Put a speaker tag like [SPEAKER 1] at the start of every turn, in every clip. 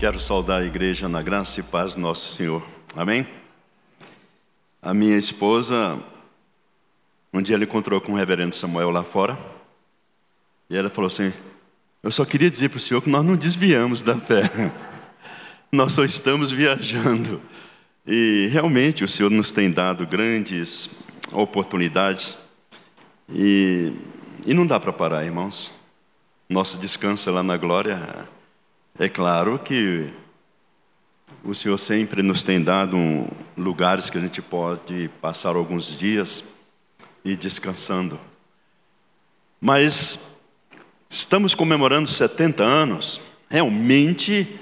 [SPEAKER 1] Quero saudar a igreja na graça e paz do nosso Senhor. Amém? A minha esposa, um dia ela encontrou com o reverendo Samuel lá fora, e ela falou assim: Eu só queria dizer para o senhor que nós não desviamos da fé, nós só estamos viajando. E realmente o Senhor nos tem dado grandes oportunidades, e, e não dá para parar, irmãos. Nosso descanso é lá na glória é claro que o Senhor sempre nos tem dado um, lugares que a gente pode passar alguns dias e descansando. Mas estamos comemorando 70 anos. Realmente,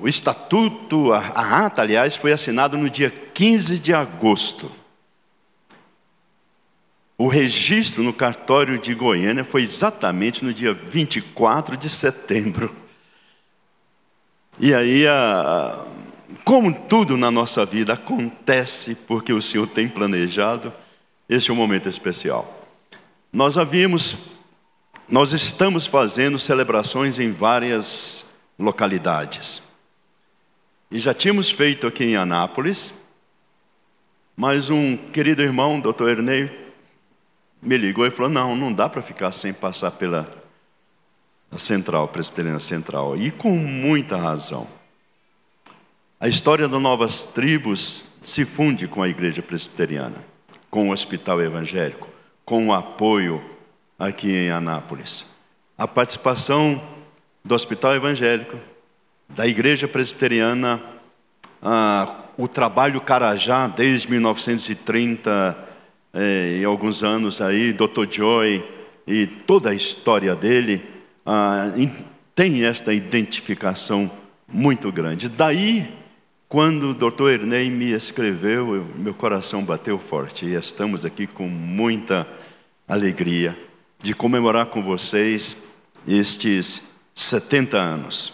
[SPEAKER 1] o estatuto, a, a ata, aliás, foi assinado no dia 15 de agosto. O registro no cartório de Goiânia foi exatamente no dia 24 de setembro. E aí, como tudo na nossa vida acontece porque o Senhor tem planejado, este é um momento especial. Nós havíamos, nós estamos fazendo celebrações em várias localidades. E já tínhamos feito aqui em Anápolis, mas um querido irmão, doutor Ernei, me ligou e falou: não, não dá para ficar sem passar pela central, presbiteriana central, e com muita razão. A história das novas tribos se funde com a igreja presbiteriana, com o hospital evangélico, com o apoio aqui em Anápolis. A participação do hospital evangélico, da igreja presbiteriana, ah, o trabalho Carajá desde 1930 e alguns anos aí, Dr. Joy e toda a história dele, ah, tem esta identificação muito grande. Daí, quando o doutor Ernei me escreveu, eu, meu coração bateu forte e estamos aqui com muita alegria de comemorar com vocês estes 70 anos.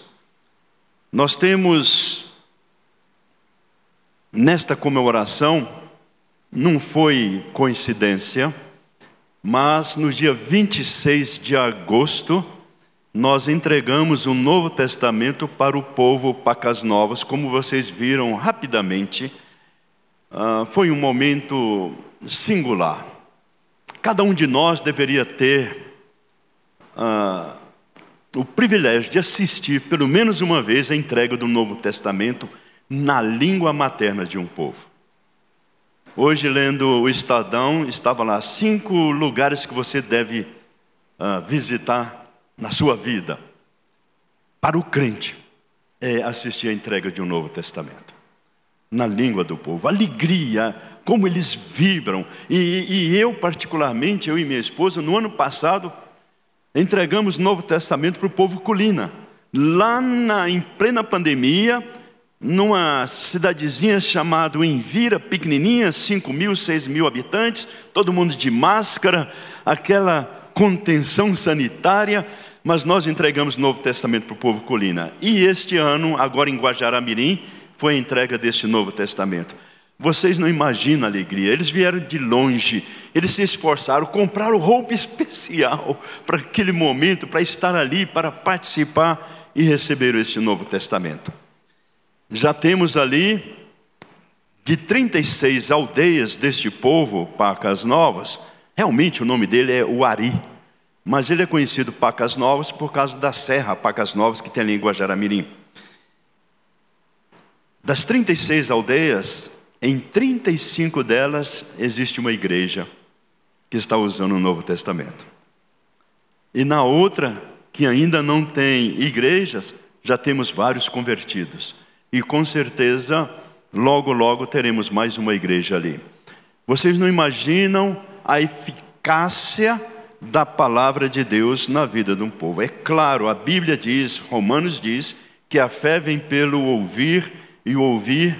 [SPEAKER 1] Nós temos, nesta comemoração, não foi coincidência, mas no dia 26 de agosto, nós entregamos o Novo Testamento para o povo Pacas Novas, como vocês viram rapidamente. Uh, foi um momento singular. Cada um de nós deveria ter uh, o privilégio de assistir, pelo menos uma vez, a entrega do Novo Testamento na língua materna de um povo. Hoje, lendo o Estadão, estava lá cinco lugares que você deve uh, visitar na sua vida, para o crente, é assistir a entrega de um Novo Testamento. Na língua do povo, alegria, como eles vibram. E, e eu, particularmente, eu e minha esposa, no ano passado, entregamos o Novo Testamento para o povo colina. Lá na, em plena pandemia, numa cidadezinha chamada Envira, pequenininha, 5 mil, 6 mil habitantes, todo mundo de máscara, aquela contenção sanitária, mas nós entregamos o Novo Testamento para o povo colina. E este ano, agora em Guajará-Mirim, foi a entrega deste Novo Testamento. Vocês não imaginam a alegria. Eles vieram de longe, eles se esforçaram, compraram roupa especial para aquele momento, para estar ali, para participar e receber este Novo Testamento. Já temos ali de 36 aldeias deste povo, Pacas Novas, Realmente o nome dele é Uari, mas ele é conhecido Pacas Novas por causa da serra Pacas Novas que tem ali em Guajaramirim. Das 36 aldeias, em 35 delas existe uma igreja que está usando o Novo Testamento. E na outra, que ainda não tem igrejas, já temos vários convertidos. E com certeza, logo, logo teremos mais uma igreja ali. Vocês não imaginam a eficácia da palavra de Deus na vida de um povo. É claro, a Bíblia diz, Romanos diz, que a fé vem pelo ouvir e o ouvir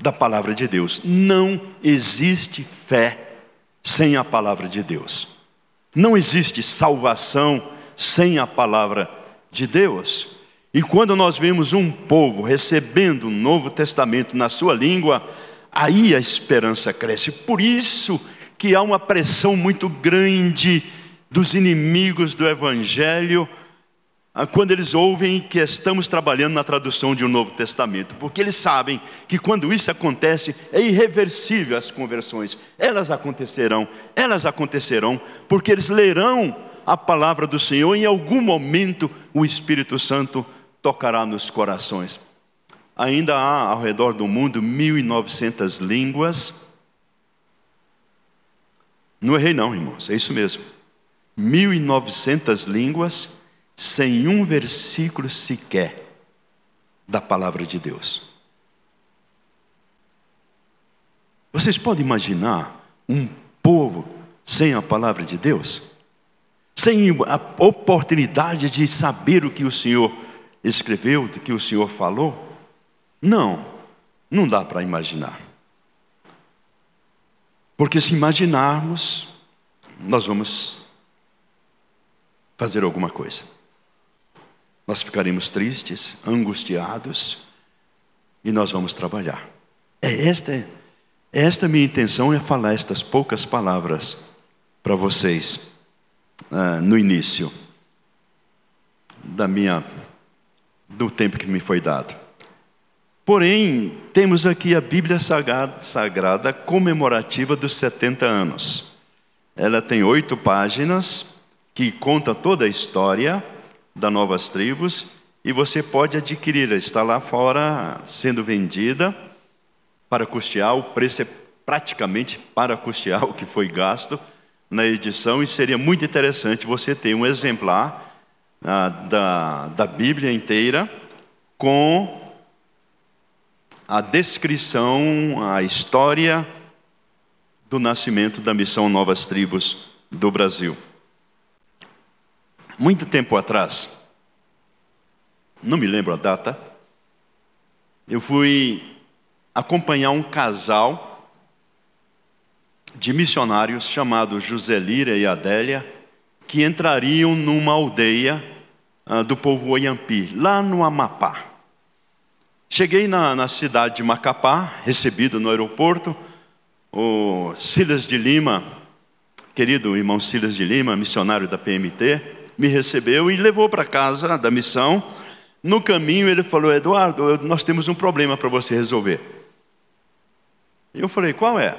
[SPEAKER 1] da palavra de Deus. Não existe fé sem a palavra de Deus. Não existe salvação sem a palavra de Deus. E quando nós vemos um povo recebendo o Novo Testamento na sua língua, aí a esperança cresce. Por isso que há uma pressão muito grande dos inimigos do Evangelho ah, quando eles ouvem que estamos trabalhando na tradução de um Novo Testamento, porque eles sabem que quando isso acontece é irreversível as conversões. Elas acontecerão, elas acontecerão, porque eles lerão a palavra do Senhor e em algum momento o Espírito Santo tocará nos corações. Ainda há ao redor do mundo 1.900 línguas. Não errei não, irmãos, é isso mesmo. 1.900 línguas sem um versículo sequer da palavra de Deus. Vocês podem imaginar um povo sem a palavra de Deus? Sem a oportunidade de saber o que o Senhor escreveu, o que o Senhor falou? Não, não dá para imaginar. Porque se imaginarmos, nós vamos fazer alguma coisa nós ficaremos tristes, angustiados e nós vamos trabalhar. É esta, esta minha intenção é falar estas poucas palavras para vocês uh, no início da minha do tempo que me foi dado. Porém, temos aqui a Bíblia Sagrada, Sagrada comemorativa dos 70 anos. Ela tem oito páginas que conta toda a história da Novas Tribos e você pode adquirir, está lá fora sendo vendida para custear, o preço é praticamente para custear o que foi gasto na edição e seria muito interessante você ter um exemplar da, da Bíblia inteira com a descrição, a história do nascimento da missão Novas Tribos do Brasil. Muito tempo atrás, não me lembro a data, eu fui acompanhar um casal de missionários chamado José Lira e Adélia, que entrariam numa aldeia uh, do povo Oyampi, lá no Amapá. Cheguei na, na cidade de Macapá, recebido no aeroporto, o Silas de Lima, querido irmão Silas de Lima, missionário da PMT, me recebeu e levou para casa da missão. No caminho ele falou: Eduardo, nós temos um problema para você resolver. Eu falei: qual é?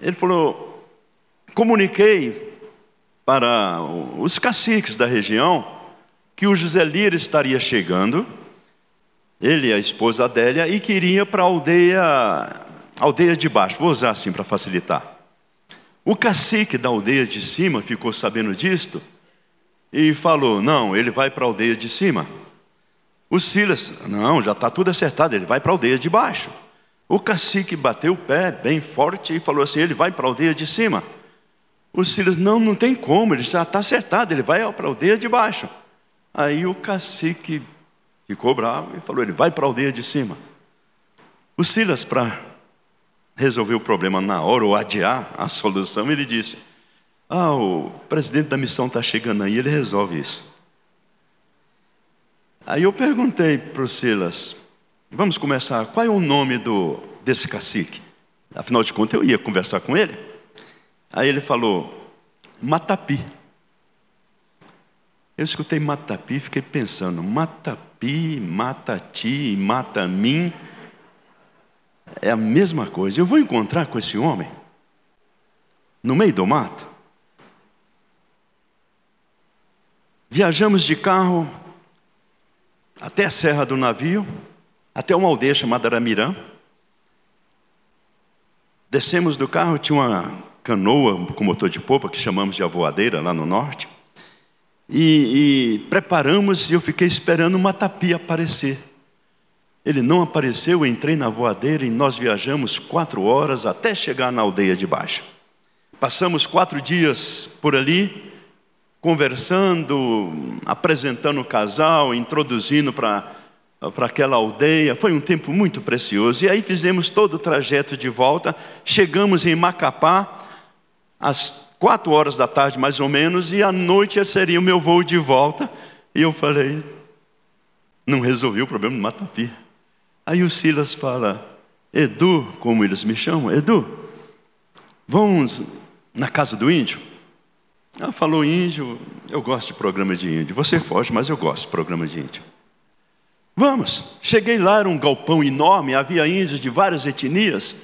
[SPEAKER 1] Ele falou: comuniquei para os caciques da região que o José Lira estaria chegando, ele e a esposa Adélia, e queria para a aldeia, aldeia de baixo, vou usar assim para facilitar. O cacique da aldeia de cima ficou sabendo disto e falou: Não, ele vai para a aldeia de cima. O Silas, não, já está tudo acertado, ele vai para a aldeia de baixo. O cacique bateu o pé bem forte e falou assim: Ele vai para a aldeia de cima. O Silas, não, não tem como, ele já está acertado, ele vai para a aldeia de baixo. Aí o cacique ficou bravo e falou: Ele vai para a aldeia de cima. O Silas, para resolver o problema na hora ou adiar a solução, ele disse: ah, o presidente da missão está chegando aí, ele resolve isso. Aí eu perguntei para o Silas, vamos começar, qual é o nome do, desse cacique? Afinal de contas, eu ia conversar com ele. Aí ele falou, Matapi. Eu escutei Matapi e fiquei pensando, Matapi, Matati, Matamim, é a mesma coisa. Eu vou encontrar com esse homem no meio do mato. Viajamos de carro até a Serra do Navio, até uma aldeia chamada Aramirã. Descemos do carro, tinha uma canoa com motor de popa, que chamamos de avoadeira, lá no norte. E, e preparamos e eu fiquei esperando uma tapia aparecer. Ele não apareceu, eu entrei na voadeira e nós viajamos quatro horas até chegar na aldeia de baixo. Passamos quatro dias por ali, conversando, apresentando o casal, introduzindo para para aquela aldeia. Foi um tempo muito precioso. E aí fizemos todo o trajeto de volta. Chegamos em Macapá às quatro horas da tarde, mais ou menos, e à noite seria o meu voo de volta. E eu falei, não resolvi o problema do Matapi. Aí o Silas fala, Edu, como eles me chamam, Edu, vamos na casa do índio? Ela falou índio, eu gosto de programa de índio. Você foge, mas eu gosto de programa de índio. Vamos. Cheguei lá, era um galpão enorme, havia índios de várias etnias.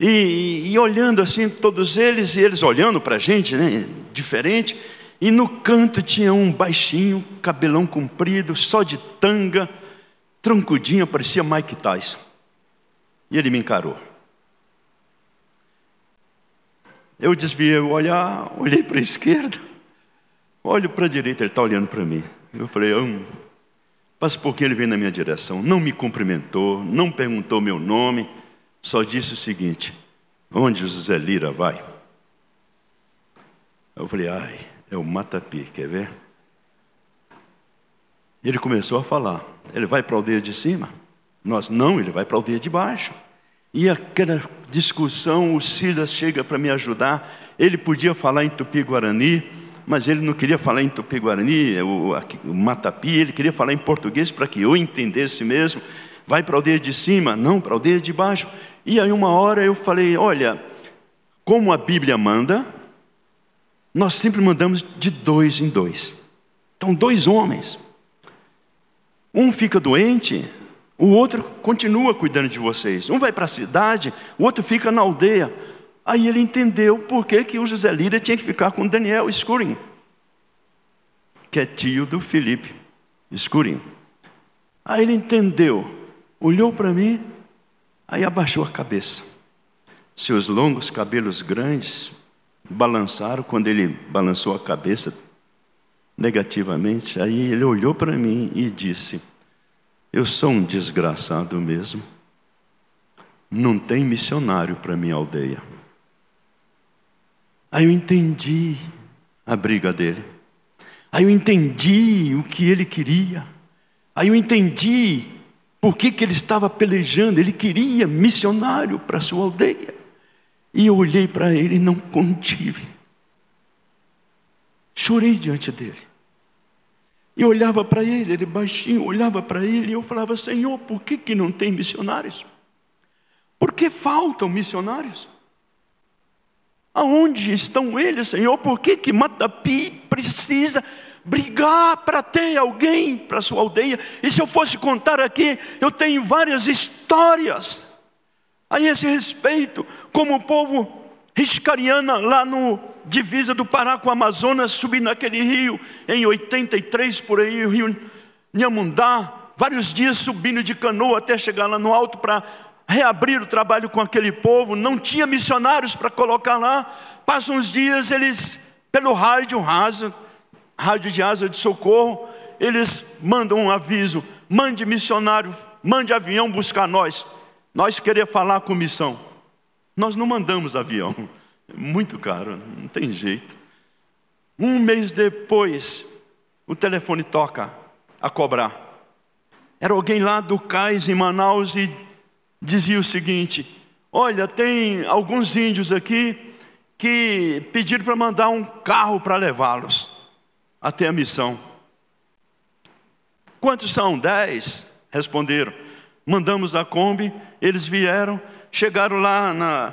[SPEAKER 1] E, e, olhando assim, todos eles, e eles olhando para a gente, né, diferente. E no canto tinha um baixinho, cabelão comprido, só de tanga, troncudinho, parecia Mike Tyson. E ele me encarou. Eu desviei o olhar, olhei para a esquerda, olho para a direita, ele está olhando para mim. Eu falei, hum. Mas porque ele veio na minha direção, não me cumprimentou, não perguntou meu nome, só disse o seguinte: onde o José Lira vai? Eu falei, ai, é o Matapi, quer ver? Ele começou a falar: ele vai para a aldeia de cima? Nós não, ele vai para a aldeia de baixo. E aquela discussão, o Silas chega para me ajudar. Ele podia falar em tupi-guarani, mas ele não queria falar em tupi-guarani, o, o matapi, ele queria falar em português para que eu entendesse mesmo. Vai para a aldeia de cima? Não, para a aldeia de baixo. E aí uma hora eu falei, olha, como a Bíblia manda, nós sempre mandamos de dois em dois. Então, dois homens. Um fica doente, o outro continua cuidando de vocês. Um vai para a cidade, o outro fica na aldeia. Aí ele entendeu por que, que o José Lira tinha que ficar com Daniel Escurim, que é tio do Felipe Escurim. Aí ele entendeu, olhou para mim, aí abaixou a cabeça. Seus longos cabelos grandes balançaram quando ele balançou a cabeça negativamente. Aí ele olhou para mim e disse: eu sou um desgraçado mesmo. Não tem missionário para minha aldeia. Aí eu entendi a briga dele. Aí eu entendi o que ele queria. Aí eu entendi por que, que ele estava pelejando. Ele queria missionário para sua aldeia. E eu olhei para ele e não contive. Chorei diante dele. E olhava para ele, ele baixinho, olhava para ele e eu falava: Senhor, por que, que não tem missionários? Por que faltam missionários? Aonde estão eles, Senhor? Por que, que Matapi precisa brigar para ter alguém para sua aldeia? E se eu fosse contar aqui, eu tenho várias histórias a esse respeito, como o povo Riscariana, lá no divisa do Pará com o Amazonas, subi naquele rio, em 83 por aí, o rio Nhamundá, vários dias subindo de canoa até chegar lá no alto para reabrir o trabalho com aquele povo, não tinha missionários para colocar lá, passam uns dias, eles, pelo rádio raso, rádio de asa de socorro, eles mandam um aviso, mande missionário, mande avião buscar nós, nós queremos falar com missão. Nós não mandamos avião, é muito caro, não tem jeito. Um mês depois, o telefone toca a cobrar. Era alguém lá do cais em Manaus e dizia o seguinte: Olha, tem alguns índios aqui que pediram para mandar um carro para levá-los até a missão. Quantos são? Dez? Responderam. Mandamos a Kombi, eles vieram, chegaram lá na,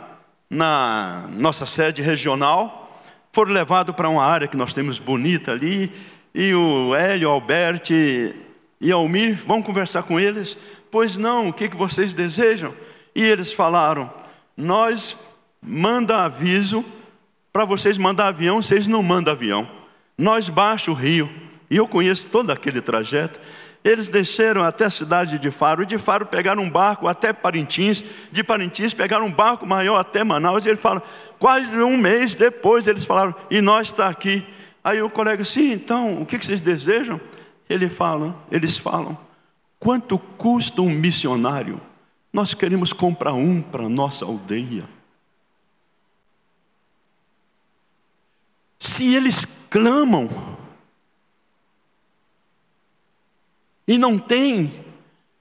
[SPEAKER 1] na nossa sede regional, foram levados para uma área que nós temos bonita ali, e o Hélio, Alberto e Almir vão conversar com eles. Pois não, o que, que vocês desejam? E eles falaram: Nós manda aviso para vocês mandar avião, vocês não mandam avião. Nós baixa o rio. E eu conheço todo aquele trajeto. Eles desceram até a cidade de Faro, de Faro pegaram um barco até Parintins, de Parintins pegaram um barco maior até Manaus, e ele fala, quase um mês depois eles falaram, e nós está aqui. Aí o colega, sim, então, o que vocês desejam? Ele fala, eles falam, quanto custa um missionário? Nós queremos comprar um para nossa aldeia. Se eles clamam, e não tem,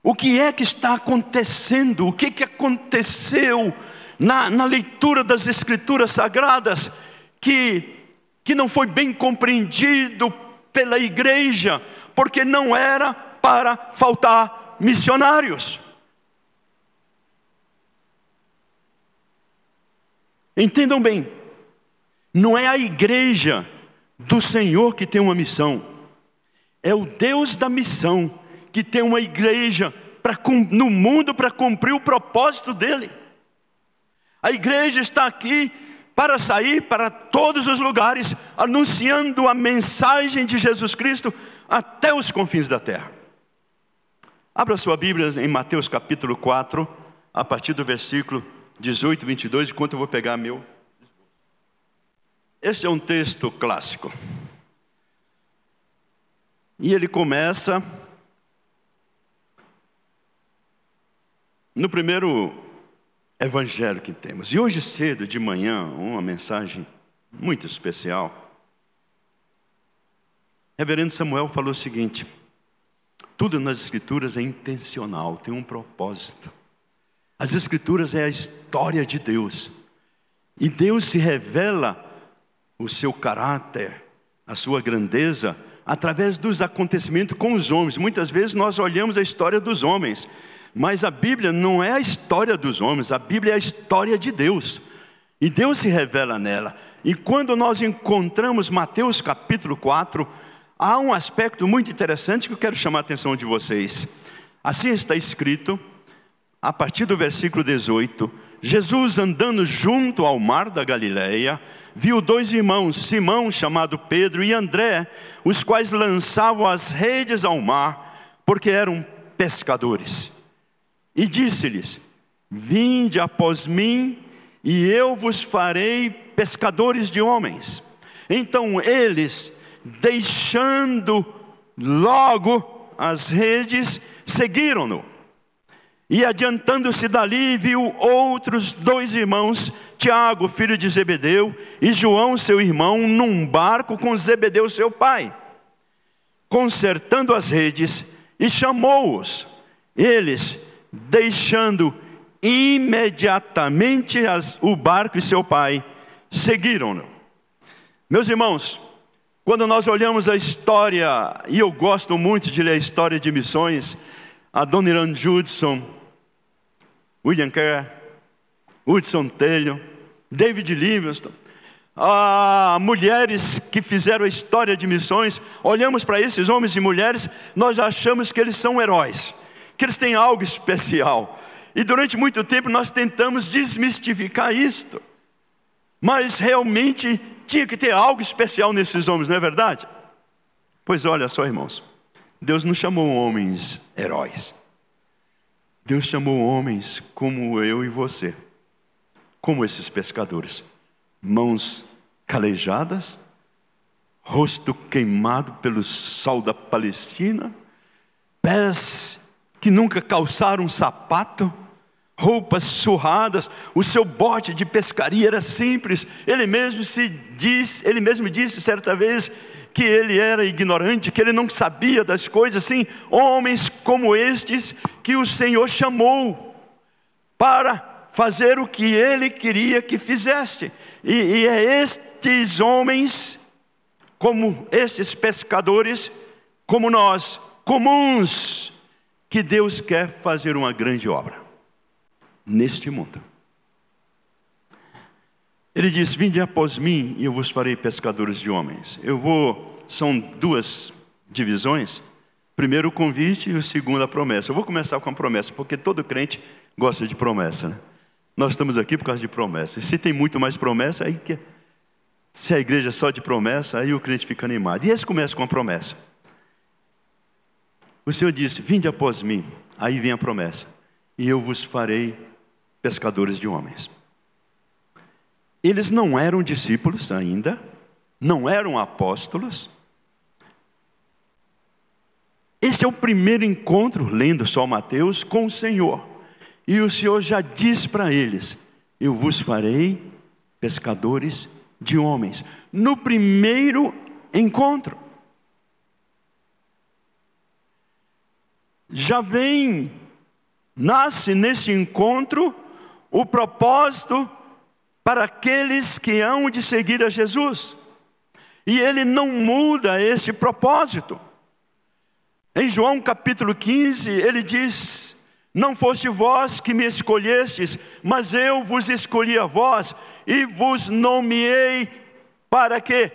[SPEAKER 1] o que é que está acontecendo? O que, que aconteceu na, na leitura das Escrituras Sagradas que, que não foi bem compreendido pela igreja, porque não era para faltar missionários. Entendam bem, não é a igreja do Senhor que tem uma missão. É o Deus da missão que tem uma igreja pra, no mundo para cumprir o propósito dele. A igreja está aqui para sair para todos os lugares, anunciando a mensagem de Jesus Cristo até os confins da terra. Abra sua Bíblia em Mateus capítulo 4, a partir do versículo 18 e 22, enquanto eu vou pegar meu. Esse é um texto clássico. E ele começa no primeiro evangelho que temos. E hoje cedo, de manhã, uma mensagem muito especial. Reverendo Samuel falou o seguinte: tudo nas Escrituras é intencional, tem um propósito. As Escrituras é a história de Deus. E Deus se revela o seu caráter, a sua grandeza, através dos acontecimentos com os homens. Muitas vezes nós olhamos a história dos homens, mas a Bíblia não é a história dos homens, a Bíblia é a história de Deus. E Deus se revela nela. E quando nós encontramos Mateus capítulo 4, há um aspecto muito interessante que eu quero chamar a atenção de vocês. Assim está escrito, a partir do versículo 18: Jesus andando junto ao mar da Galileia, viu dois irmãos, Simão, chamado Pedro, e André, os quais lançavam as redes ao mar, porque eram pescadores. E disse-lhes: Vinde após mim, e eu vos farei pescadores de homens. Então eles, deixando logo as redes, seguiram-no. E adiantando-se dali, viu outros dois irmãos, Tiago, filho de Zebedeu, e João, seu irmão, num barco com Zebedeu, seu pai, consertando as redes, e chamou-os. Eles, deixando imediatamente as, o barco e seu pai, seguiram-no. Meus irmãos, quando nós olhamos a história, e eu gosto muito de ler a história de missões, a Dona Irã Judson, William Kerr, Hudson Taylor, David Livingstone, ah, mulheres que fizeram a história de missões, olhamos para esses homens e mulheres, nós achamos que eles são heróis, que eles têm algo especial. E durante muito tempo nós tentamos desmistificar isto. Mas realmente tinha que ter algo especial nesses homens, não é verdade? Pois olha só, irmãos. Deus não chamou homens heróis. Deus chamou homens como eu e você, como esses pescadores, mãos calejadas, rosto queimado pelo sol da Palestina, pés que nunca calçaram sapato, roupas surradas, o seu bote de pescaria era simples. Ele mesmo se diz, ele mesmo disse certa vez que ele era ignorante, que ele não sabia das coisas, assim, homens como estes que o Senhor chamou para fazer o que ele queria que fizesse. E, e é estes homens, como estes pescadores, como nós, comuns, que Deus quer fazer uma grande obra neste mundo. Ele diz: Vinde após mim e eu vos farei pescadores de homens. Eu vou, são duas divisões. Primeiro o convite e o segundo a promessa. Eu vou começar com a promessa, porque todo crente gosta de promessa. Né? Nós estamos aqui por causa de promessa. E se tem muito mais promessa, aí que se a igreja é só de promessa, aí o crente fica animado. E esse começa com a promessa. O Senhor disse: Vinde após mim. Aí vem a promessa. E eu vos farei pescadores de homens. Eles não eram discípulos ainda, não eram apóstolos. Esse é o primeiro encontro, lendo só Mateus, com o Senhor. E o Senhor já diz para eles: Eu vos farei pescadores de homens. No primeiro encontro. Já vem, nasce nesse encontro o propósito para aqueles que hão de seguir a Jesus. E ele não muda esse propósito. Em João capítulo 15, ele diz: Não foste vós que me escolhestes, mas eu vos escolhi a vós e vos nomeei para quê?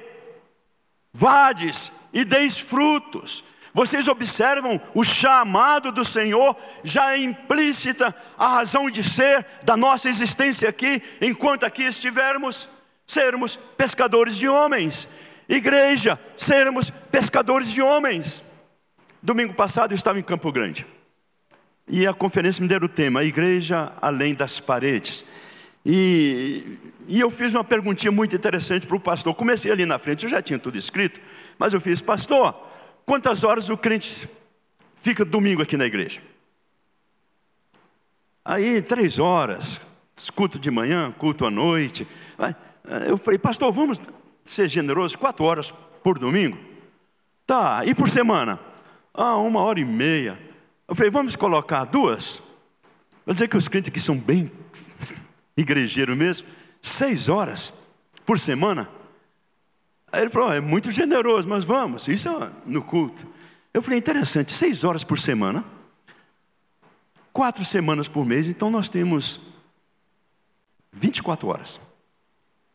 [SPEAKER 1] vades e deis frutos. Vocês observam o chamado do Senhor, já é implícita a razão de ser da nossa existência aqui, enquanto aqui estivermos, sermos pescadores de homens. Igreja, sermos pescadores de homens. Domingo passado eu estava em Campo Grande. E a conferência me deu o tema, a igreja além das paredes. E, e eu fiz uma perguntinha muito interessante para o pastor. Comecei ali na frente, eu já tinha tudo escrito, mas eu fiz, pastor, quantas horas o crente fica domingo aqui na igreja? Aí, três horas, culto de manhã, culto à noite. Eu falei, pastor, vamos ser generoso, quatro horas por domingo? Tá, e por semana? Ah, uma hora e meia. Eu falei, vamos colocar duas? Vou dizer que os crentes aqui são bem igrejeiros mesmo. Seis horas por semana. Aí ele falou, é muito generoso, mas vamos, isso é no culto. Eu falei, interessante, seis horas por semana, quatro semanas por mês, então nós temos 24 horas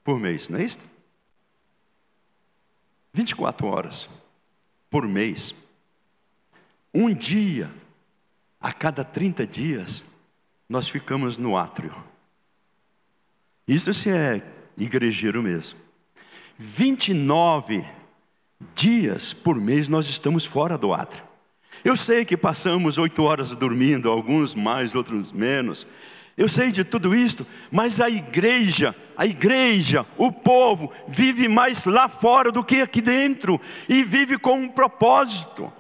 [SPEAKER 1] por mês, não é isso? 24 horas por mês. Um dia a cada 30 dias, nós ficamos no átrio. Isso se é igrejeiro mesmo. 29 dias por mês nós estamos fora do átrio. Eu sei que passamos oito horas dormindo, alguns mais, outros menos. Eu sei de tudo isto, mas a igreja, a igreja, o povo, vive mais lá fora do que aqui dentro, e vive com um propósito.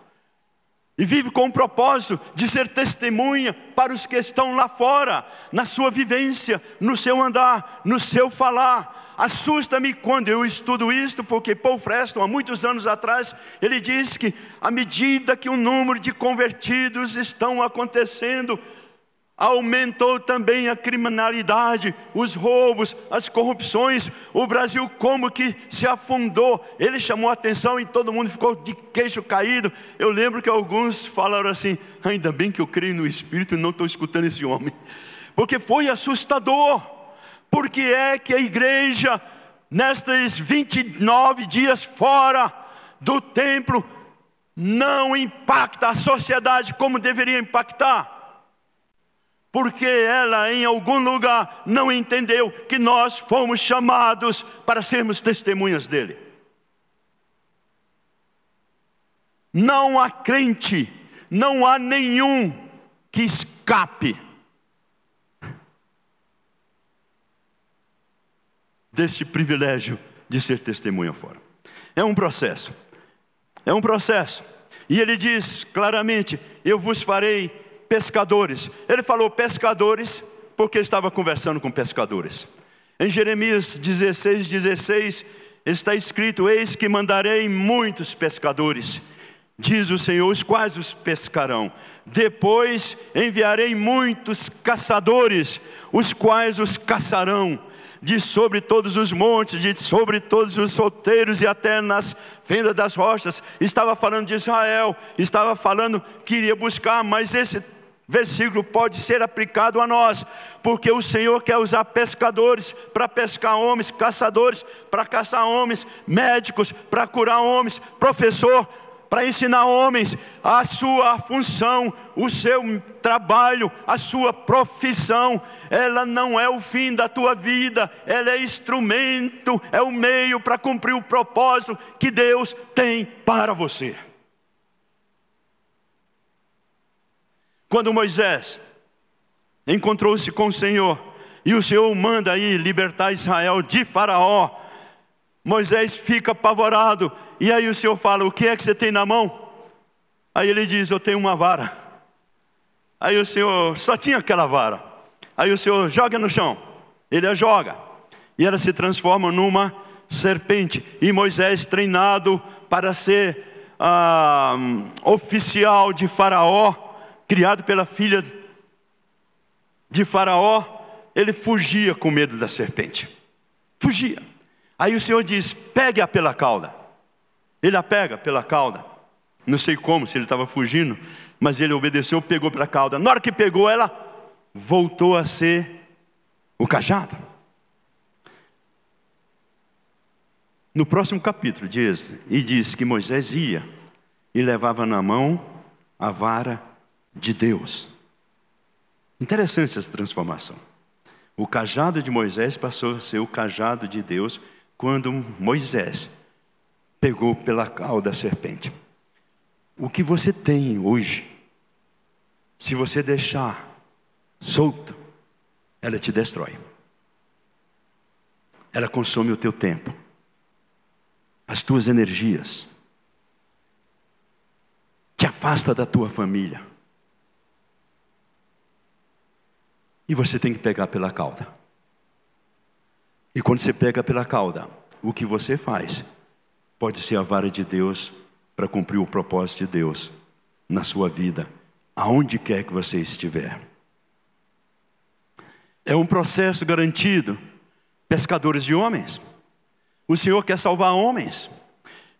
[SPEAKER 1] E vive com o propósito de ser testemunha para os que estão lá fora, na sua vivência, no seu andar, no seu falar. Assusta-me quando eu estudo isto, porque Paul Freston, há muitos anos atrás, ele diz que à medida que o número de convertidos estão acontecendo, aumentou também a criminalidade, os roubos, as corrupções. O Brasil como que se afundou. Ele chamou a atenção e todo mundo ficou de queixo caído. Eu lembro que alguns falaram assim: ainda bem que eu creio no Espírito e não estou escutando esse homem, porque foi assustador. Porque é que a igreja, nestes 29 dias fora do templo, não impacta a sociedade como deveria impactar porque ela em algum lugar não entendeu que nós fomos chamados para sermos testemunhas dele. Não há crente, não há nenhum que escape deste privilégio de ser testemunha fora. É um processo. É um processo. E ele diz claramente: Eu vos farei pescadores. Ele falou pescadores porque estava conversando com pescadores. Em Jeremias 16, 16, está escrito: Eis que mandarei muitos pescadores, diz o Senhor, os quais os pescarão. Depois enviarei muitos caçadores, os quais os caçarão de sobre todos os montes, de sobre todos os solteiros e até nas fendas das rochas. Estava falando de Israel, estava falando que iria buscar, mas esse versículo pode ser aplicado a nós, porque o Senhor quer usar pescadores para pescar homens, caçadores para caçar homens, médicos para curar homens, professor para ensinar homens a sua função, o seu trabalho, a sua profissão. Ela não é o fim da tua vida, ela é instrumento, é o meio para cumprir o propósito que Deus tem para você. Quando Moisés encontrou-se com o Senhor, e o Senhor manda aí libertar Israel de Faraó, Moisés fica apavorado, e aí o Senhor fala: O que é que você tem na mão? Aí ele diz: Eu tenho uma vara. Aí o Senhor só tinha aquela vara. Aí o Senhor joga no chão, ele a joga, e ela se transforma numa serpente. E Moisés, treinado para ser ah, oficial de Faraó, criado pela filha de Faraó, ele fugia com medo da serpente. Fugia. Aí o Senhor diz: pegue-a pela cauda. Ele a pega pela cauda. Não sei como, se ele estava fugindo, mas ele obedeceu, pegou pela cauda. Na hora que pegou, ela voltou a ser o cajado. no próximo capítulo Êxodo, e diz que Moisés ia e levava na mão a vara de Deus. Interessante essa transformação. O cajado de Moisés passou a ser o cajado de Deus quando Moisés pegou pela cauda a serpente. O que você tem hoje, se você deixar solto, ela te destrói. Ela consome o teu tempo, as tuas energias, te afasta da tua família. E você tem que pegar pela cauda. E quando você pega pela cauda, o que você faz pode ser a vara de Deus para cumprir o propósito de Deus na sua vida, aonde quer que você estiver. É um processo garantido. Pescadores de homens. O Senhor quer salvar homens.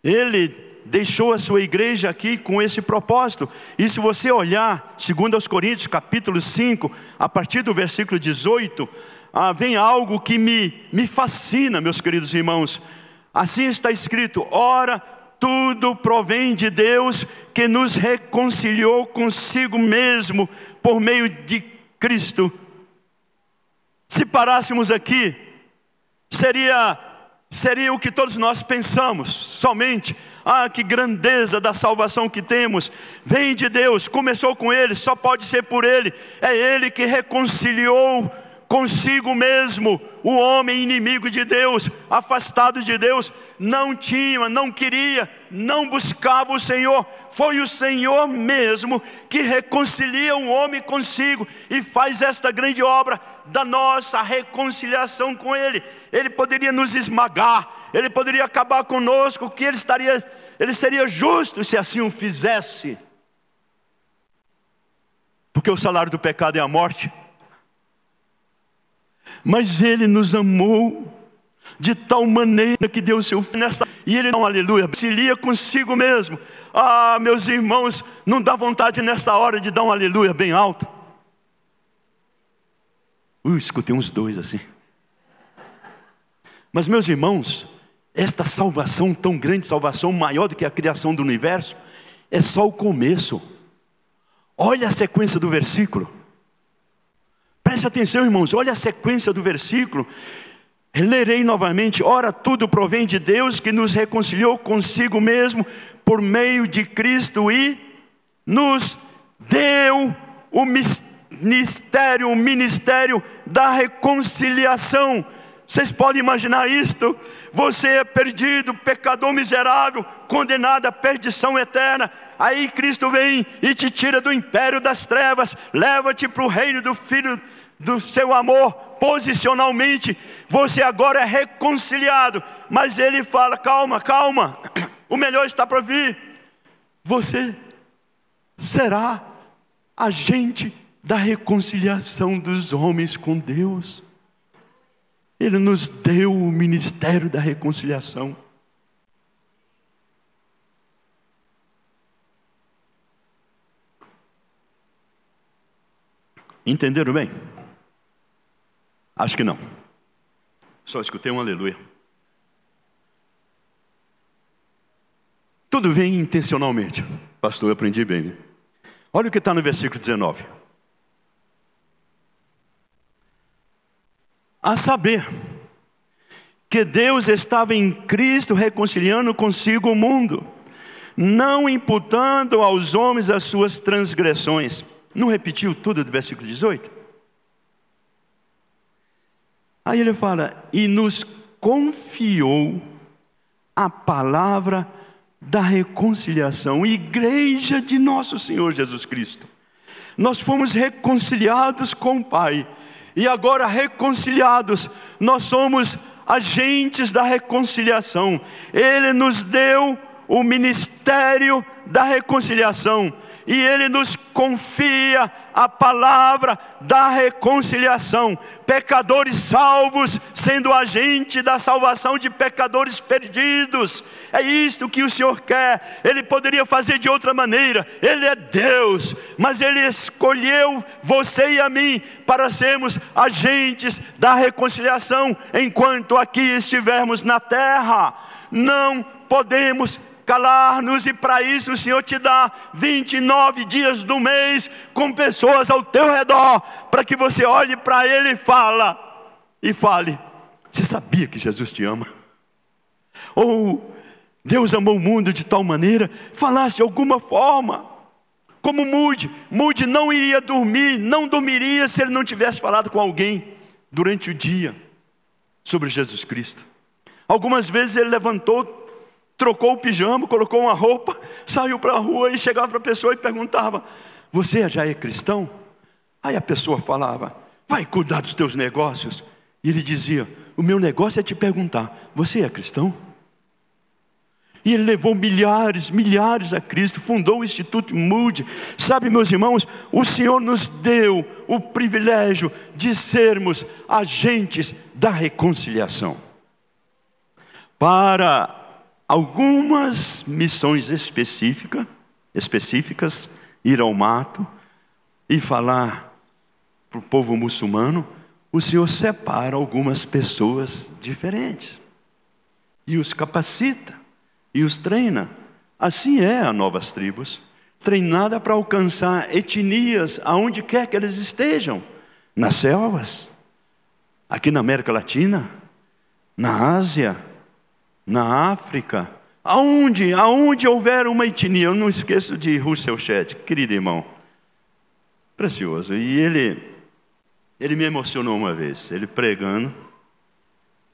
[SPEAKER 1] Ele deixou a sua igreja aqui com esse propósito. E se você olhar, segundo aos Coríntios, capítulo 5, a partir do versículo 18, ah, vem algo que me, me fascina, meus queridos irmãos. Assim está escrito: ora, tudo provém de Deus que nos reconciliou consigo mesmo por meio de Cristo. Se parássemos aqui, seria seria o que todos nós pensamos, somente ah, que grandeza da salvação que temos, vem de Deus, começou com Ele, só pode ser por Ele, é Ele que reconciliou consigo mesmo, o homem inimigo de Deus, afastado de Deus, não tinha, não queria, não buscava o Senhor. Foi o Senhor mesmo que reconcilia o homem consigo e faz esta grande obra da nossa reconciliação com Ele. Ele poderia nos esmagar, Ele poderia acabar conosco, que Ele estaria, Ele seria justo se assim o fizesse. Porque o salário do pecado é a morte mas Ele nos amou de tal maneira que deu o seu nessa. E Ele um aleluia, se lia consigo mesmo. Ah, meus irmãos, não dá vontade nessa hora de dar um aleluia bem alto. Ui, escutei uns dois assim. Mas, meus irmãos, esta salvação tão grande, salvação maior do que a criação do universo, é só o começo. Olha a sequência do versículo. Preste atenção, irmãos, olha a sequência do versículo. Lerei novamente: Ora, tudo provém de Deus que nos reconciliou consigo mesmo por meio de Cristo e nos deu o mistério, o ministério da reconciliação. Vocês podem imaginar isto? Você é perdido, pecador miserável, condenado à perdição eterna. Aí Cristo vem e te tira do império das trevas, leva-te para o reino do Filho do seu amor posicionalmente, você agora é reconciliado, mas ele fala: calma, calma, o melhor está para vir. Você será agente da reconciliação dos homens com Deus. Ele nos deu o ministério da reconciliação. Entenderam bem? Acho que não. Só escutei um aleluia. Tudo vem intencionalmente. Pastor, eu aprendi bem. Olha o que está no versículo 19. A saber, que Deus estava em Cristo reconciliando consigo o mundo, não imputando aos homens as suas transgressões. Não repetiu tudo do versículo 18? Aí ele fala: e nos confiou a palavra da reconciliação, igreja de nosso Senhor Jesus Cristo. Nós fomos reconciliados com o Pai, e agora reconciliados, nós somos agentes da reconciliação. Ele nos deu o ministério da reconciliação e Ele nos confia a palavra da reconciliação. Pecadores salvos, sendo agente da salvação de pecadores perdidos. É isto que o Senhor quer. Ele poderia fazer de outra maneira. Ele é Deus, mas Ele escolheu você e a mim para sermos agentes da reconciliação enquanto aqui estivermos na terra. não podemos calar-nos, e para isso o Senhor te dá 29 dias do mês com pessoas ao teu redor, para que você olhe para Ele e fala, e fale: Você sabia que Jesus te ama? Ou Deus amou o mundo de tal maneira, falasse de alguma forma, como Mude, Mude não iria dormir, não dormiria se ele não tivesse falado com alguém durante o dia sobre Jesus Cristo. Algumas vezes ele levantou, trocou o pijama, colocou uma roupa, saiu para a rua e chegava para a pessoa e perguntava: Você já é cristão? Aí a pessoa falava: Vai cuidar dos teus negócios. E ele dizia: O meu negócio é te perguntar: Você é cristão? E ele levou milhares, milhares a Cristo, fundou o Instituto Moody. Sabe, meus irmãos, o Senhor nos deu o privilégio de sermos agentes da reconciliação. Para algumas missões específicas, específicas, ir ao mato e falar para o povo muçulmano, o Senhor separa algumas pessoas diferentes e os capacita e os treina. Assim é a novas tribos, treinada para alcançar etnias aonde quer que eles estejam, nas selvas, aqui na América Latina, na Ásia, na África, aonde, aonde houver uma etnia, eu não esqueço de Russell Shedd, querido irmão, precioso, e ele, ele me emocionou uma vez, ele pregando,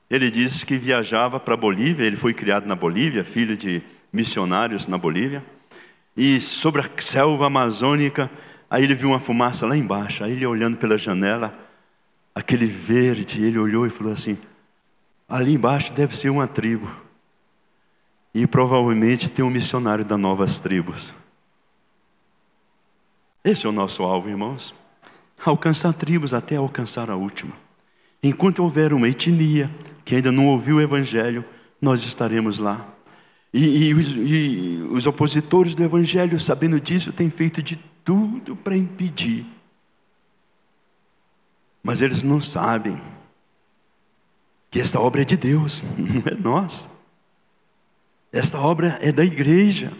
[SPEAKER 1] ele disse que viajava para a Bolívia, ele foi criado na Bolívia, filho de missionários na Bolívia. E sobre a selva amazônica, aí ele viu uma fumaça lá embaixo. Aí ele olhando pela janela, aquele verde, ele olhou e falou assim: ali embaixo deve ser uma tribo. E provavelmente tem um missionário das novas tribos. Esse é o nosso alvo, irmãos. Alcançar tribos até alcançar a última. Enquanto houver uma etnia, que ainda não ouviu o Evangelho, nós estaremos lá. E, e, e, os opositores do Evangelho, sabendo disso, têm feito de tudo para impedir. Mas eles não sabem que esta obra é de Deus, não é nossa. Esta obra é da igreja.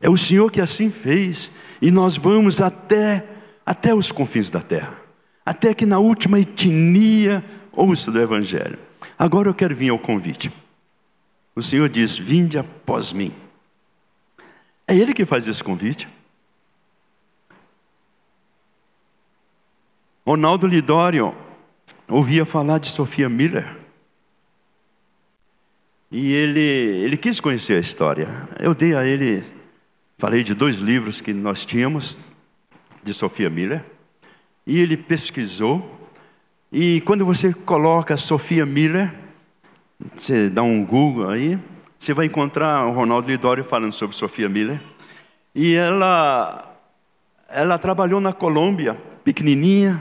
[SPEAKER 1] É o Senhor que assim fez. E nós vamos até, até os confins da terra. Até que na última etnia ouça do Evangelho. Agora eu quero vir ao convite. O Senhor diz: Vinde após mim. É Ele que faz esse convite. Ronaldo Lidório ouvia falar de Sofia Miller. E ele, ele quis conhecer a história. Eu dei a ele, falei de dois livros que nós tínhamos, de Sofia Miller. E ele pesquisou e quando você coloca Sofia Miller, você dá um Google aí, você vai encontrar o Ronaldo Lidório falando sobre Sofia Miller. E ela, ela trabalhou na Colômbia, pequenininha.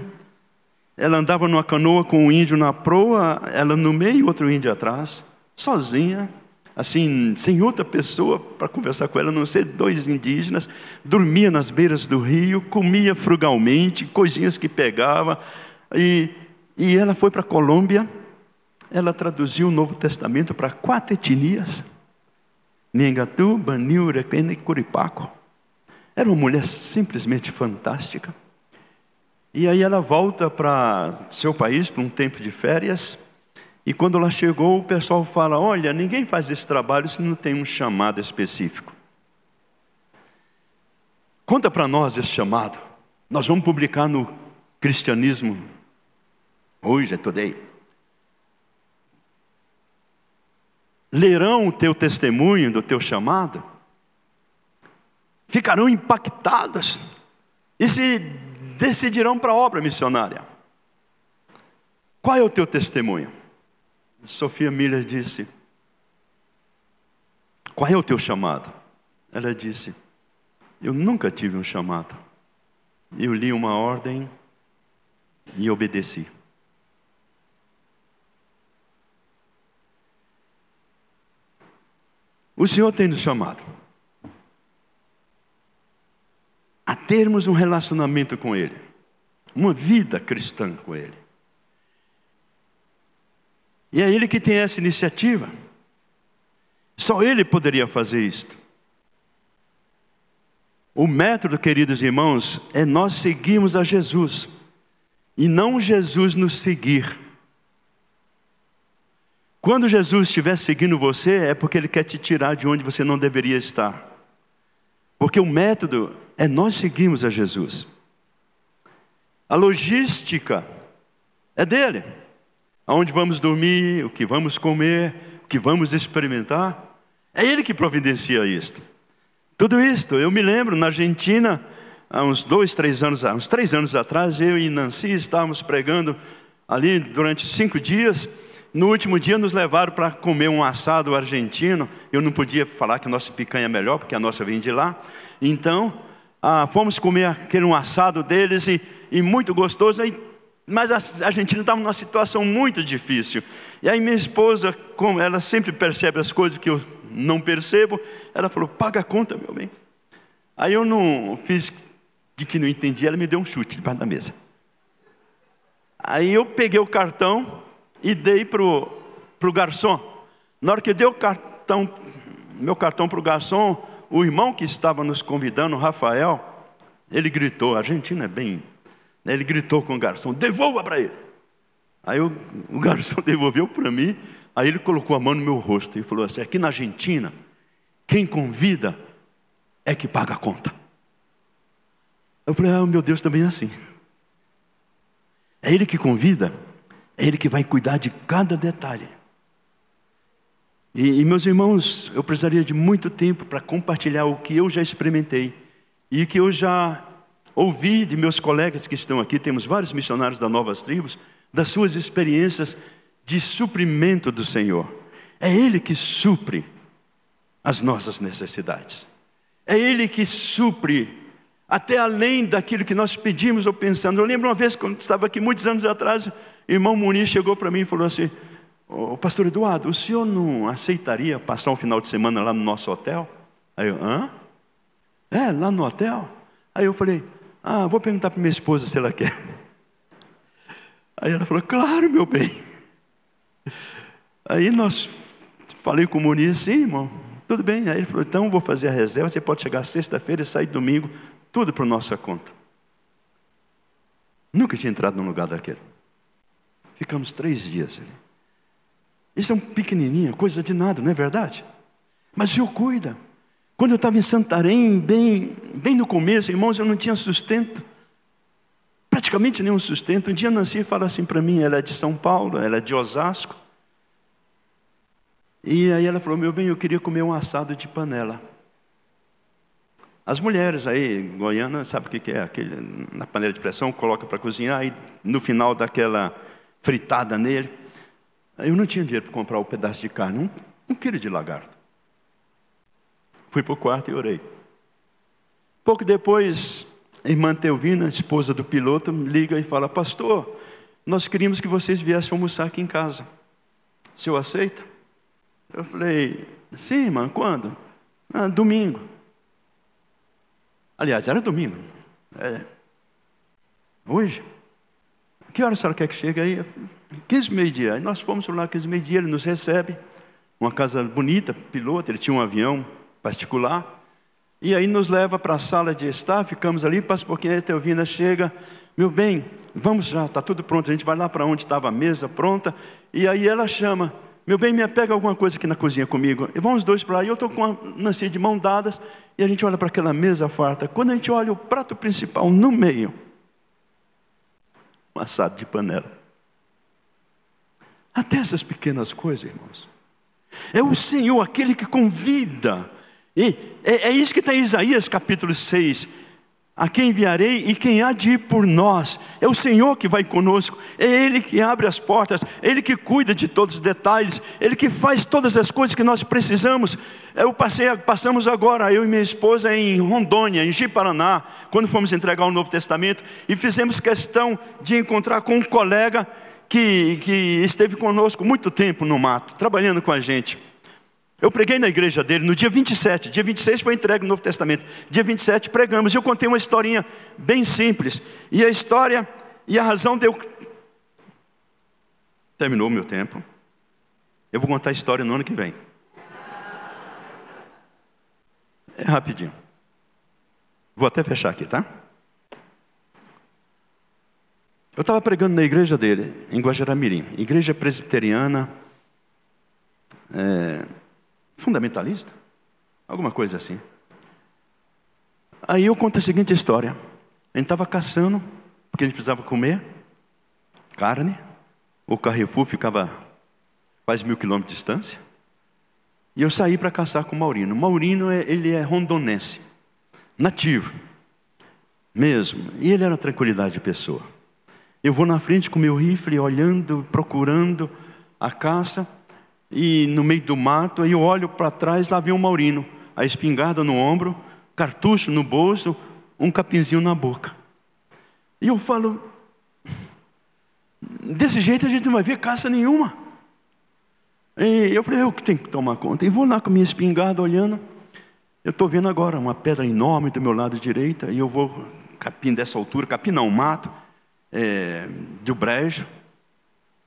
[SPEAKER 1] Ela andava numa canoa com um índio na proa, ela no meio e outro índio atrás, sozinha, assim, sem outra pessoa para conversar com ela, a não ser dois indígenas. Dormia nas beiras do rio, comia frugalmente, coisinhas que pegava. E e ela foi para a Colômbia, ela traduziu o Novo Testamento para quatro etnias: Nengatu, Banil, Requena e Curipaco. Era uma mulher simplesmente fantástica. E aí ela volta para seu país para um tempo de férias. E quando ela chegou, o pessoal fala: Olha, ninguém faz esse trabalho se não tem um chamado específico. Conta para nós esse chamado. Nós vamos publicar no Cristianismo Hoje é today. Lerão o teu testemunho do teu chamado, ficarão impactados e se decidirão para a obra missionária. Qual é o teu testemunho? Sofia Miller disse: Qual é o teu chamado? Ela disse: Eu nunca tive um chamado. Eu li uma ordem e obedeci. O Senhor tem nos chamado a termos um relacionamento com Ele, uma vida cristã com Ele. E é Ele que tem essa iniciativa. Só Ele poderia fazer isto. O método, queridos irmãos, é nós seguirmos a Jesus e não Jesus nos seguir. Quando Jesus estiver seguindo você, é porque Ele quer te tirar de onde você não deveria estar. Porque o método é nós seguirmos a Jesus. A logística é dele. Aonde vamos dormir, o que vamos comer, o que vamos experimentar, é ele que providencia isto. Tudo isto, eu me lembro na Argentina, há uns dois, três anos, uns três anos atrás, eu e Nancy estávamos pregando ali durante cinco dias. No último dia nos levaram para comer um assado argentino. Eu não podia falar que a nossa picanha é melhor, porque a nossa vem de lá. Então, ah, fomos comer aquele um assado deles e, e muito gostoso. Aí, mas a Argentina estava numa situação muito difícil. E aí minha esposa, como ela sempre percebe as coisas que eu não percebo, ela falou: paga a conta, meu bem. Aí eu não fiz de que não entendi, ela me deu um chute debaixo da mesa. Aí eu peguei o cartão e dei para o garçom. Na hora que deu o cartão, meu cartão para o garçom, o irmão que estava nos convidando, o Rafael, ele gritou, a Argentina é bem. Ele gritou com o garçom, devolva para ele. Aí o, o garçom devolveu para mim, Aí ele colocou a mão no meu rosto e falou assim: aqui na Argentina, quem convida é que paga a conta. Eu falei: ah, meu Deus, também é assim. É Ele que convida, é Ele que vai cuidar de cada detalhe. E, e meus irmãos, eu precisaria de muito tempo para compartilhar o que eu já experimentei e que eu já ouvi de meus colegas que estão aqui. Temos vários missionários da Novas Tribos, das suas experiências de suprimento do Senhor. É Ele que supre as nossas necessidades. É Ele que supre até além daquilo que nós pedimos ou pensamos. Eu lembro uma vez, quando estava aqui muitos anos atrás, o irmão Muniz chegou para mim e falou assim: oh, Pastor Eduardo, o senhor não aceitaria passar um final de semana lá no nosso hotel? Aí eu, hã? É, lá no hotel? Aí eu falei: Ah, vou perguntar para minha esposa se ela quer. Aí ela falou: Claro, meu bem. Aí nós falei com o Muniz, sim, irmão, tudo bem. Aí ele falou, então vou fazer a reserva, você pode chegar sexta-feira e sair domingo, tudo por nossa conta. Nunca tinha entrado num lugar daquele. Ficamos três dias ali. Isso é um pequenininho, coisa de nada, não é verdade? Mas o Senhor cuida. Quando eu estava em Santarém, bem, bem no começo, irmãos, eu não tinha sustento praticamente nenhum sustento. Um dia Nancy fala assim para mim, ela é de São Paulo, ela é de Osasco. E aí ela falou, meu bem, eu queria comer um assado de panela. As mulheres aí, Goiânia, sabe o que é? Aquele, na panela de pressão, coloca para cozinhar e no final daquela fritada nele. Eu não tinha dinheiro para comprar o um pedaço de carne, um, um quilo de lagarto. Fui para o quarto e orei. Pouco depois, a irmã Teovina, esposa do piloto, me liga e fala: Pastor, nós queríamos que vocês viessem almoçar aqui em casa. O senhor aceita? Eu falei: Sim, irmã, quando? Ah, domingo. Aliás, era domingo. É. Hoje? Que hora a senhora quer que chegue aí? 15 meio-dia. Nós fomos lá 15 meio-dia, ele nos recebe. Uma casa bonita, piloto, ele tinha um avião particular. E aí nos leva para a sala de estar, ficamos ali, um pouquinho, a Teovina chega, meu bem, vamos já, está tudo pronto, a gente vai lá para onde estava a mesa pronta, e aí ela chama, meu bem, me pega alguma coisa aqui na cozinha comigo. E vamos dois para lá, e eu estou com a Nancy de mão dadas, e a gente olha para aquela mesa farta. Quando a gente olha o prato principal no meio, um assado de panela. Até essas pequenas coisas, irmãos. É o Senhor aquele que convida e é, é isso que está em Isaías capítulo 6. A quem enviarei e quem há de ir por nós? É o Senhor que vai conosco, é Ele que abre as portas, é Ele que cuida de todos os detalhes, Ele que faz todas as coisas que nós precisamos. Eu passei, passamos agora, eu e minha esposa, em Rondônia, em Ji-Paraná, quando fomos entregar o Novo Testamento, e fizemos questão de encontrar com um colega que, que esteve conosco muito tempo no mato, trabalhando com a gente. Eu preguei na igreja dele no dia 27, dia 26 foi entregue o Novo Testamento. Dia 27 pregamos, e eu contei uma historinha bem simples. E a história e a razão deu. Terminou o meu tempo. Eu vou contar a história no ano que vem. É rapidinho. Vou até fechar aqui, tá? Eu estava pregando na igreja dele, em Guajaramirim, igreja presbiteriana, é, fundamentalista, alguma coisa assim. Aí eu conto a seguinte história: a gente estava caçando, porque a gente precisava comer carne, o Carrefour ficava quase mil quilômetros de distância, e eu saí para caçar com o Maurino. O Maurino, é, ele é rondonense, nativo, mesmo, e ele era tranquilidade de pessoa. Eu vou na frente com meu rifle, olhando, procurando a caça, e no meio do mato, aí eu olho para trás, lá vem o Maurino, a espingarda no ombro, cartucho no bolso, um capinzinho na boca. E eu falo, desse jeito a gente não vai ver caça nenhuma. E eu falei, eu que tenho que tomar conta. E vou lá com minha espingarda olhando. Eu estou vendo agora uma pedra enorme do meu lado direito, e eu vou capim dessa altura, capim não, mato é, do brejo.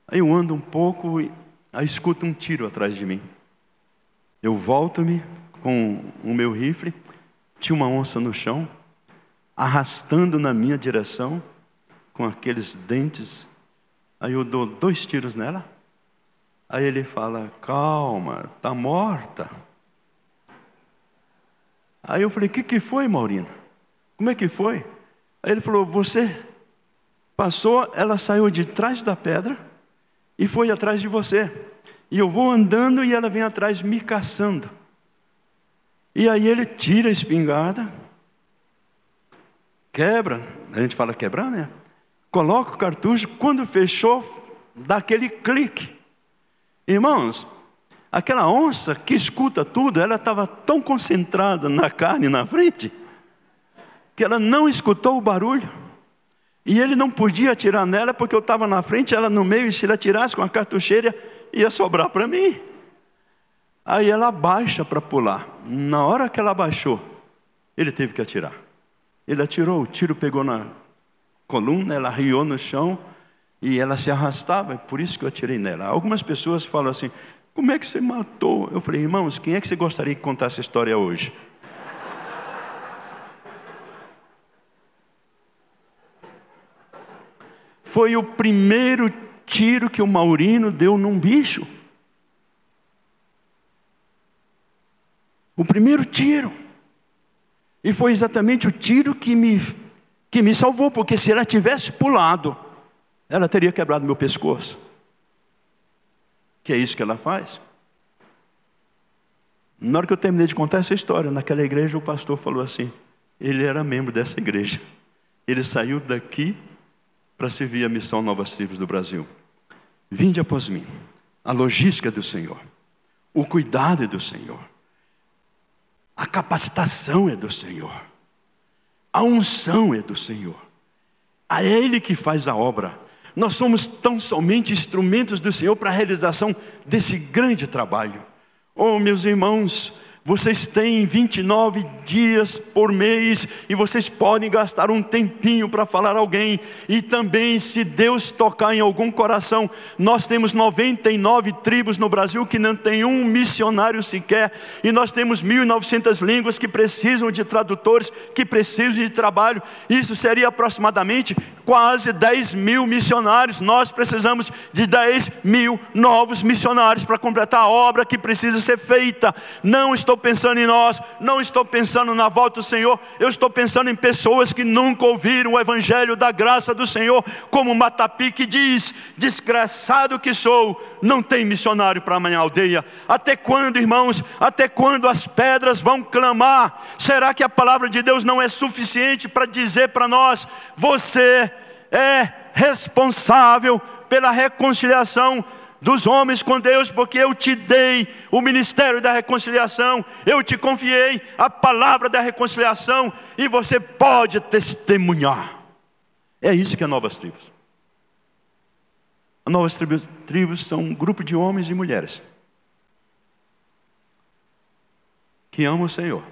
[SPEAKER 1] Aí eu ando um pouco aí escuto um tiro atrás de mim. Eu volto-me com o meu rifle, tinha uma onça no chão, arrastando na minha direção, com aqueles dentes. Aí eu dou dois tiros nela. Aí ele fala: Calma, está morta. Aí eu falei: O que, que foi, Maurino? Como é que foi? Aí ele falou: Você Passou, ela saiu de trás da pedra e foi atrás de você. E eu vou andando e ela vem atrás me caçando. E aí ele tira a espingarda, quebra, a gente fala quebrar, né? Coloca o cartucho, quando fechou, dá aquele clique. Irmãos, aquela onça que escuta tudo, ela estava tão concentrada na carne na frente, que ela não escutou o barulho. E ele não podia atirar nela porque eu estava na frente, ela no meio, e se ele atirasse com a cartucheira, ia sobrar para mim. Aí ela baixa para pular. Na hora que ela baixou, ele teve que atirar. Ele atirou, o tiro pegou na coluna, ela riou no chão e ela se arrastava, é por isso que eu atirei nela. Algumas pessoas falam assim: como é que você matou? Eu falei, irmãos, quem é que você gostaria que contasse essa história hoje? Foi o primeiro tiro que o Maurino deu num bicho. O primeiro tiro. E foi exatamente o tiro que me, que me salvou, porque se ela tivesse pulado, ela teria quebrado meu pescoço. Que é isso que ela faz. Na hora que eu terminei de contar essa história, naquela igreja, o pastor falou assim: ele era membro dessa igreja. Ele saiu daqui para servir a missão Novas Tribos do Brasil. Vinde após mim. A logística do Senhor, o cuidado é do Senhor, a capacitação é do Senhor, a unção é do Senhor. A Ele que faz a obra. Nós somos tão somente instrumentos do Senhor para a realização desse grande trabalho. Oh, meus irmãos, vocês têm 29 dias por mês e vocês podem gastar um tempinho para falar alguém. E também, se Deus tocar em algum coração, nós temos 99 tribos no Brasil que não tem um missionário sequer, e nós temos 1.900 línguas que precisam de tradutores, que precisam de trabalho. Isso seria aproximadamente quase 10 mil missionários. Nós precisamos de 10 mil novos missionários para completar a obra que precisa ser feita. Não estou pensando em nós, não estou pensando na volta do Senhor, eu estou pensando em pessoas que nunca ouviram o Evangelho da graça do Senhor, como Matapi que diz: desgraçado que sou, não tem missionário para a minha aldeia. Até quando, irmãos? Até quando as pedras vão clamar? Será que a palavra de Deus não é suficiente para dizer para nós: você é responsável pela reconciliação dos homens com Deus, porque eu te dei o ministério da reconciliação, eu te confiei a palavra da reconciliação e você pode testemunhar. É isso que é Novas Tribos. As Novas tribos, tribos são um grupo de homens e mulheres que amam o Senhor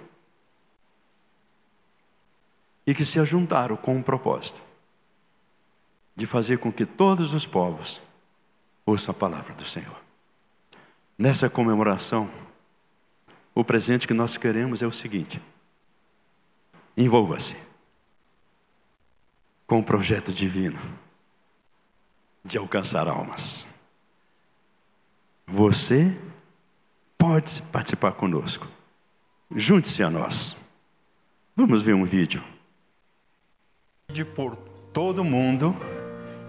[SPEAKER 1] e que se ajuntaram com um propósito de fazer com que todos os povos ouçam a palavra do Senhor. Nessa comemoração, o presente que nós queremos é o seguinte: envolva-se com o projeto divino de alcançar almas. Você pode participar conosco. Junte-se a nós. Vamos ver um vídeo. Por todo mundo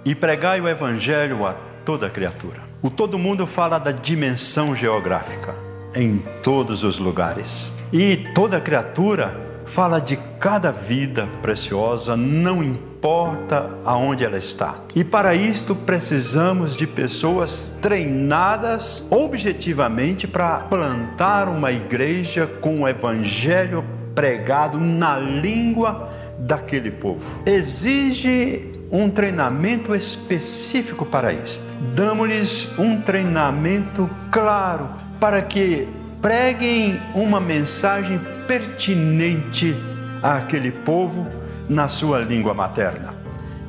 [SPEAKER 1] e pregai o evangelho a toda criatura. O todo mundo fala da dimensão geográfica em todos os lugares. E toda criatura fala de cada vida preciosa, não importa aonde ela está. E para isto precisamos de pessoas treinadas objetivamente para plantar uma igreja com o evangelho pregado na língua daquele povo. Exige um treinamento específico para isto. Damos-lhes um treinamento claro para que preguem uma mensagem pertinente àquele povo na sua língua materna.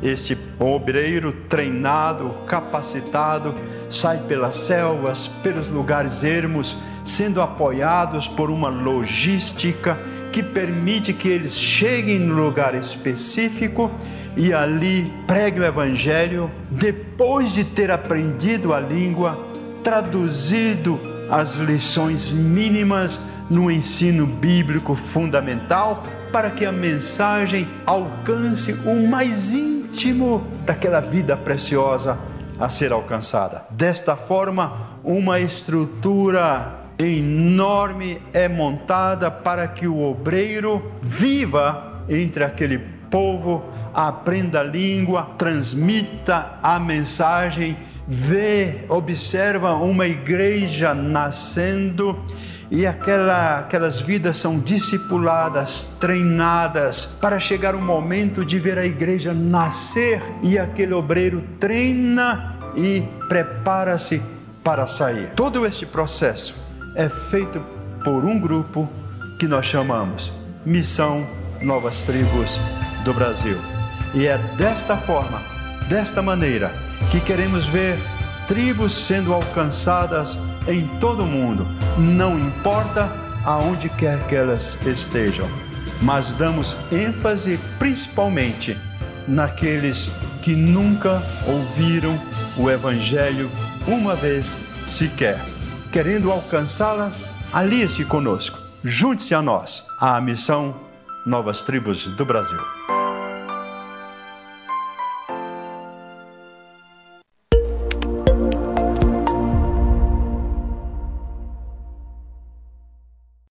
[SPEAKER 1] Este obreiro treinado, capacitado, sai pelas selvas, pelos lugares ermos, sendo apoiados por uma logística que permite que eles cheguem no lugar específico e ali pregue o Evangelho, depois de ter aprendido a língua, traduzido as lições mínimas no ensino bíblico fundamental, para que a mensagem alcance o mais íntimo daquela vida preciosa a ser alcançada. Desta forma, uma estrutura enorme é montada para que o obreiro viva entre aquele povo aprenda a língua, transmita a mensagem, vê, observa uma igreja nascendo e aquela, aquelas vidas são discipuladas, treinadas para chegar o momento de ver a igreja nascer e aquele obreiro treina e prepara-se para sair. Todo este processo é feito por um grupo que nós chamamos Missão Novas Tribos do Brasil. E é desta forma, desta maneira, que queremos ver tribos sendo alcançadas em todo o mundo, não importa aonde quer que elas estejam, mas damos ênfase principalmente naqueles que nunca ouviram o Evangelho uma vez sequer. Querendo alcançá-las, alie-se conosco, junte-se a nós, à missão Novas Tribos do Brasil.